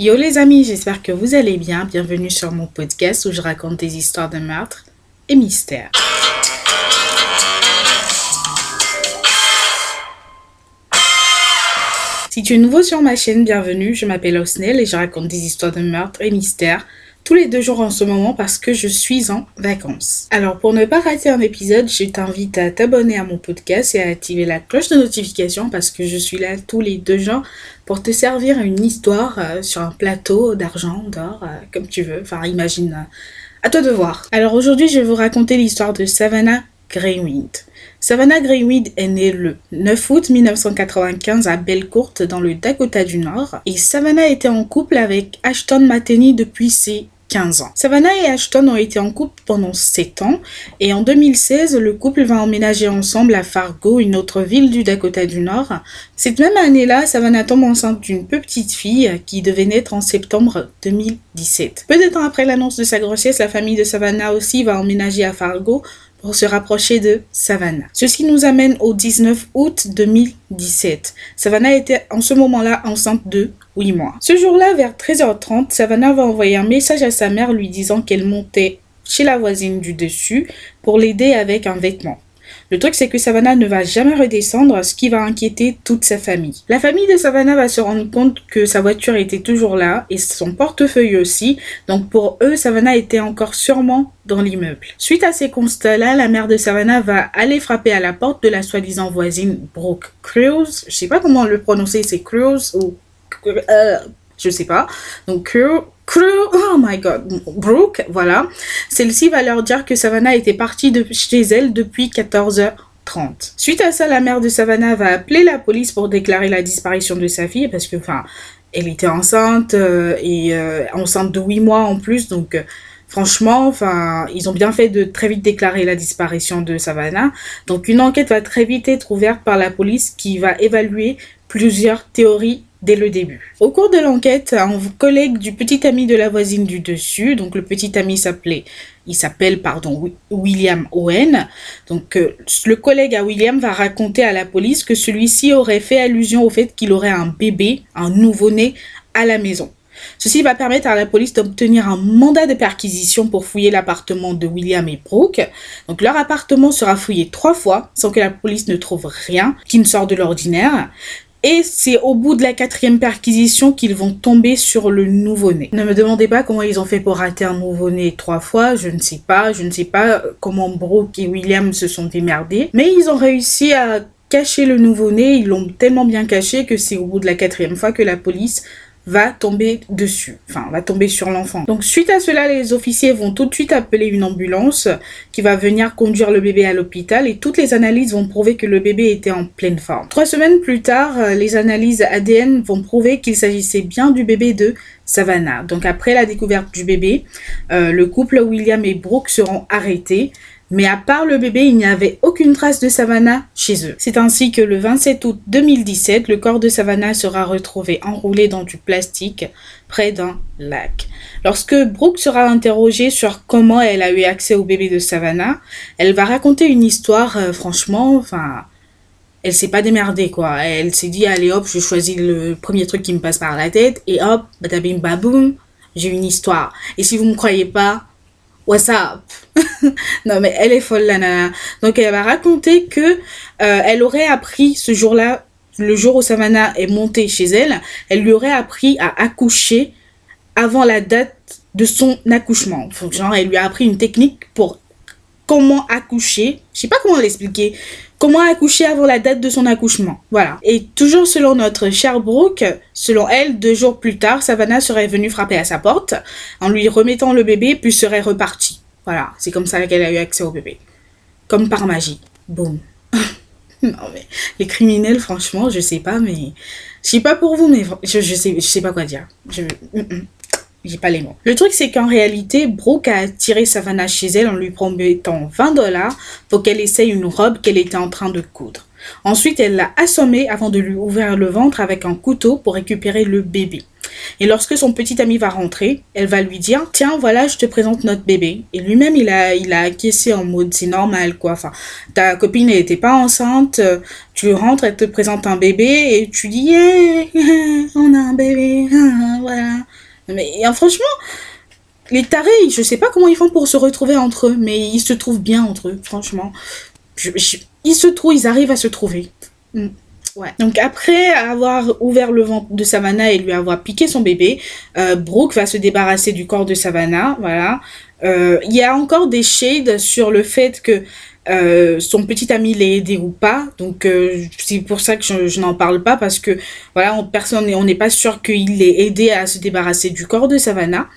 Yo les amis, j'espère que vous allez bien. Bienvenue sur mon podcast où je raconte des histoires de meurtres et mystères. Si tu es nouveau sur ma chaîne, bienvenue. Je m'appelle Osnel et je raconte des histoires de meurtres et mystères tous les deux jours en ce moment parce que je suis en vacances. Alors pour ne pas rater un épisode, je t'invite à t'abonner à mon podcast et à activer la cloche de notification parce que je suis là tous les deux jours pour te servir une histoire euh, sur un plateau d'argent, d'or, euh, comme tu veux. Enfin imagine, euh, à toi de voir. Alors aujourd'hui je vais vous raconter l'histoire de Savannah Savannah Greenweed est née le 9 août 1995 à Belcourt dans le Dakota du Nord et Savannah était en couple avec Ashton Matheny depuis ses 15 ans. Savannah et Ashton ont été en couple pendant 7 ans et en 2016, le couple va emménager ensemble à Fargo, une autre ville du Dakota du Nord. Cette même année-là, Savannah tombe enceinte d'une petite fille qui devait naître en septembre 2017. Peu de temps après l'annonce de sa grossesse, la famille de Savannah aussi va emménager à Fargo pour se rapprocher de Savannah. Ceci nous amène au 19 août 2017. Savannah était en ce moment-là enceinte de 8 mois. Ce jour-là, vers 13h30, Savannah va envoyer un message à sa mère lui disant qu'elle montait chez la voisine du dessus pour l'aider avec un vêtement. Le truc, c'est que Savannah ne va jamais redescendre, ce qui va inquiéter toute sa famille. La famille de Savannah va se rendre compte que sa voiture était toujours là et son portefeuille aussi. Donc pour eux, Savannah était encore sûrement dans l'immeuble. Suite à ces constats-là, la mère de Savannah va aller frapper à la porte de la soi-disant voisine Brooke Crews. Je sais pas comment le prononcer, c'est Crews ou euh, je sais pas. Donc Crew, Oh my god, Brooke, voilà. Celle-ci va leur dire que Savannah était partie de chez elle depuis 14h30. Suite à ça, la mère de Savannah va appeler la police pour déclarer la disparition de sa fille parce que, enfin, elle était enceinte euh, et euh, enceinte de 8 mois en plus, donc euh, franchement, enfin, ils ont bien fait de très vite déclarer la disparition de Savannah. Donc une enquête va très vite être ouverte par la police qui va évaluer plusieurs théories dès le début. Au cours de l'enquête, un collègue du petit ami de la voisine du dessus, donc le petit ami s'appelait, il s'appelle pardon William Owen. Donc euh, le collègue à William va raconter à la police que celui-ci aurait fait allusion au fait qu'il aurait un bébé, un nouveau-né à la maison. Ceci va permettre à la police d'obtenir un mandat de perquisition pour fouiller l'appartement de William et Brooke. Donc leur appartement sera fouillé trois fois sans que la police ne trouve rien qui ne sort de l'ordinaire. Et c'est au bout de la quatrième perquisition qu'ils vont tomber sur le nouveau-né. Ne me demandez pas comment ils ont fait pour rater un nouveau-né trois fois, je ne sais pas, je ne sais pas comment Brooke et William se sont démerdés, mais ils ont réussi à cacher le nouveau-né, ils l'ont tellement bien caché que c'est au bout de la quatrième fois que la police va tomber dessus, enfin va tomber sur l'enfant. Donc suite à cela, les officiers vont tout de suite appeler une ambulance qui va venir conduire le bébé à l'hôpital et toutes les analyses vont prouver que le bébé était en pleine forme. Trois semaines plus tard, euh, les analyses ADN vont prouver qu'il s'agissait bien du bébé de Savannah. Donc après la découverte du bébé, euh, le couple William et Brooke seront arrêtés mais à part le bébé, il n'y avait aucune trace de Savannah chez eux. C'est ainsi que le 27 août 2017, le corps de Savannah sera retrouvé enroulé dans du plastique près d'un lac. Lorsque Brooke sera interrogée sur comment elle a eu accès au bébé de Savannah, elle va raconter une histoire, euh, franchement, enfin, elle s'est pas démerdée quoi. Elle s'est dit allez hop, je choisis le premier truc qui me passe par la tête et hop, badabim baboum, j'ai une histoire. Et si vous me croyez pas, what's up? Non mais elle est folle la nana. Donc elle va raconter que euh, elle aurait appris ce jour-là, le jour où Savannah est montée chez elle, elle lui aurait appris à accoucher avant la date de son accouchement. Genre elle lui a appris une technique pour comment accoucher. Je sais pas comment l'expliquer. Comment accoucher avant la date de son accouchement. Voilà. Et toujours selon notre chère Brooke, selon elle, deux jours plus tard, Savannah serait venue frapper à sa porte en lui remettant le bébé puis serait repartie. Voilà. C'est comme ça qu'elle a eu accès au bébé. Comme par magie. Boum. non mais les criminels, franchement, je sais pas, mais je sais pas pour vous, mais je, je sais, je sais pas quoi dire. Je, mm, mm pas les mots. Le truc, c'est qu'en réalité, Brooke a attiré Savannah chez elle en lui promettant 20 dollars pour qu'elle essaye une robe qu'elle était en train de coudre. Ensuite, elle l'a assommé avant de lui ouvrir le ventre avec un couteau pour récupérer le bébé. Et lorsque son petit ami va rentrer, elle va lui dire Tiens, voilà, je te présente notre bébé. Et lui-même, il a, il a acquiescé en mode C'est normal, quoi. Enfin, ta copine n'était pas enceinte, tu rentres, elle te présente un bébé et tu dis Yeah, on a un bébé, voilà. Mais franchement, les tarés, je sais pas comment ils font pour se retrouver entre eux, mais ils se trouvent bien entre eux, franchement. ils se trouvent, ils arrivent à se trouver. Mm. Ouais. Donc après avoir ouvert le ventre de Savannah et lui avoir piqué son bébé, euh, Brooke va se débarrasser du corps de Savannah. Voilà. Euh, il y a encore des shades sur le fait que euh, son petit ami l'ait aidé ou pas. Donc euh, c'est pour ça que je, n'en parle pas parce que voilà, on, personne, on n'est pas sûr qu'il l'ait aidé à se débarrasser du corps de Savannah.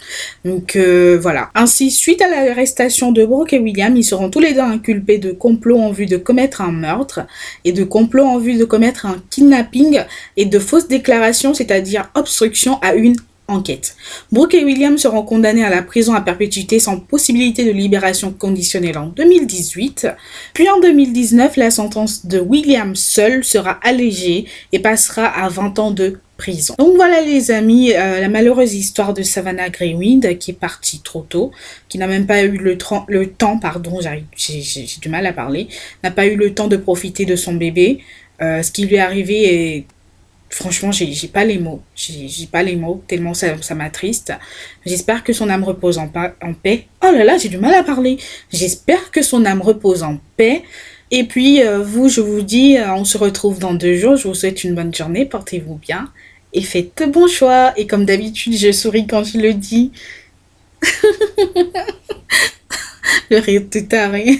Donc euh, voilà. Ainsi, suite à l'arrestation de Brooke et William, ils seront tous les deux inculpés de complot en vue de commettre un meurtre et de complot en vue de commettre un kidnapping et de fausses déclarations, c'est-à-dire obstruction à une Brooke et William seront condamnés à la prison à perpétuité sans possibilité de libération conditionnelle en 2018. Puis en 2019, la sentence de William seul sera allégée et passera à 20 ans de prison. Donc voilà les amis, euh, la malheureuse histoire de Savannah Greywind qui est partie trop tôt, qui n'a même pas eu le, le temps, pardon, j'ai du mal à parler, n'a pas eu le temps de profiter de son bébé. Euh, ce qui lui est arrivé est franchement, j'ai pas les mots. J'ai pas les mots, tellement ça, m'attriste. J'espère que son âme repose en, en paix. Oh là là, j'ai du mal à parler. J'espère que son âme repose en paix. Et puis, euh, vous, je vous dis, euh, on se retrouve dans deux jours. Je vous souhaite une bonne journée. Portez-vous bien. Et faites de bons choix. Et comme d'habitude, je souris quand je le dis. le rire tout taré.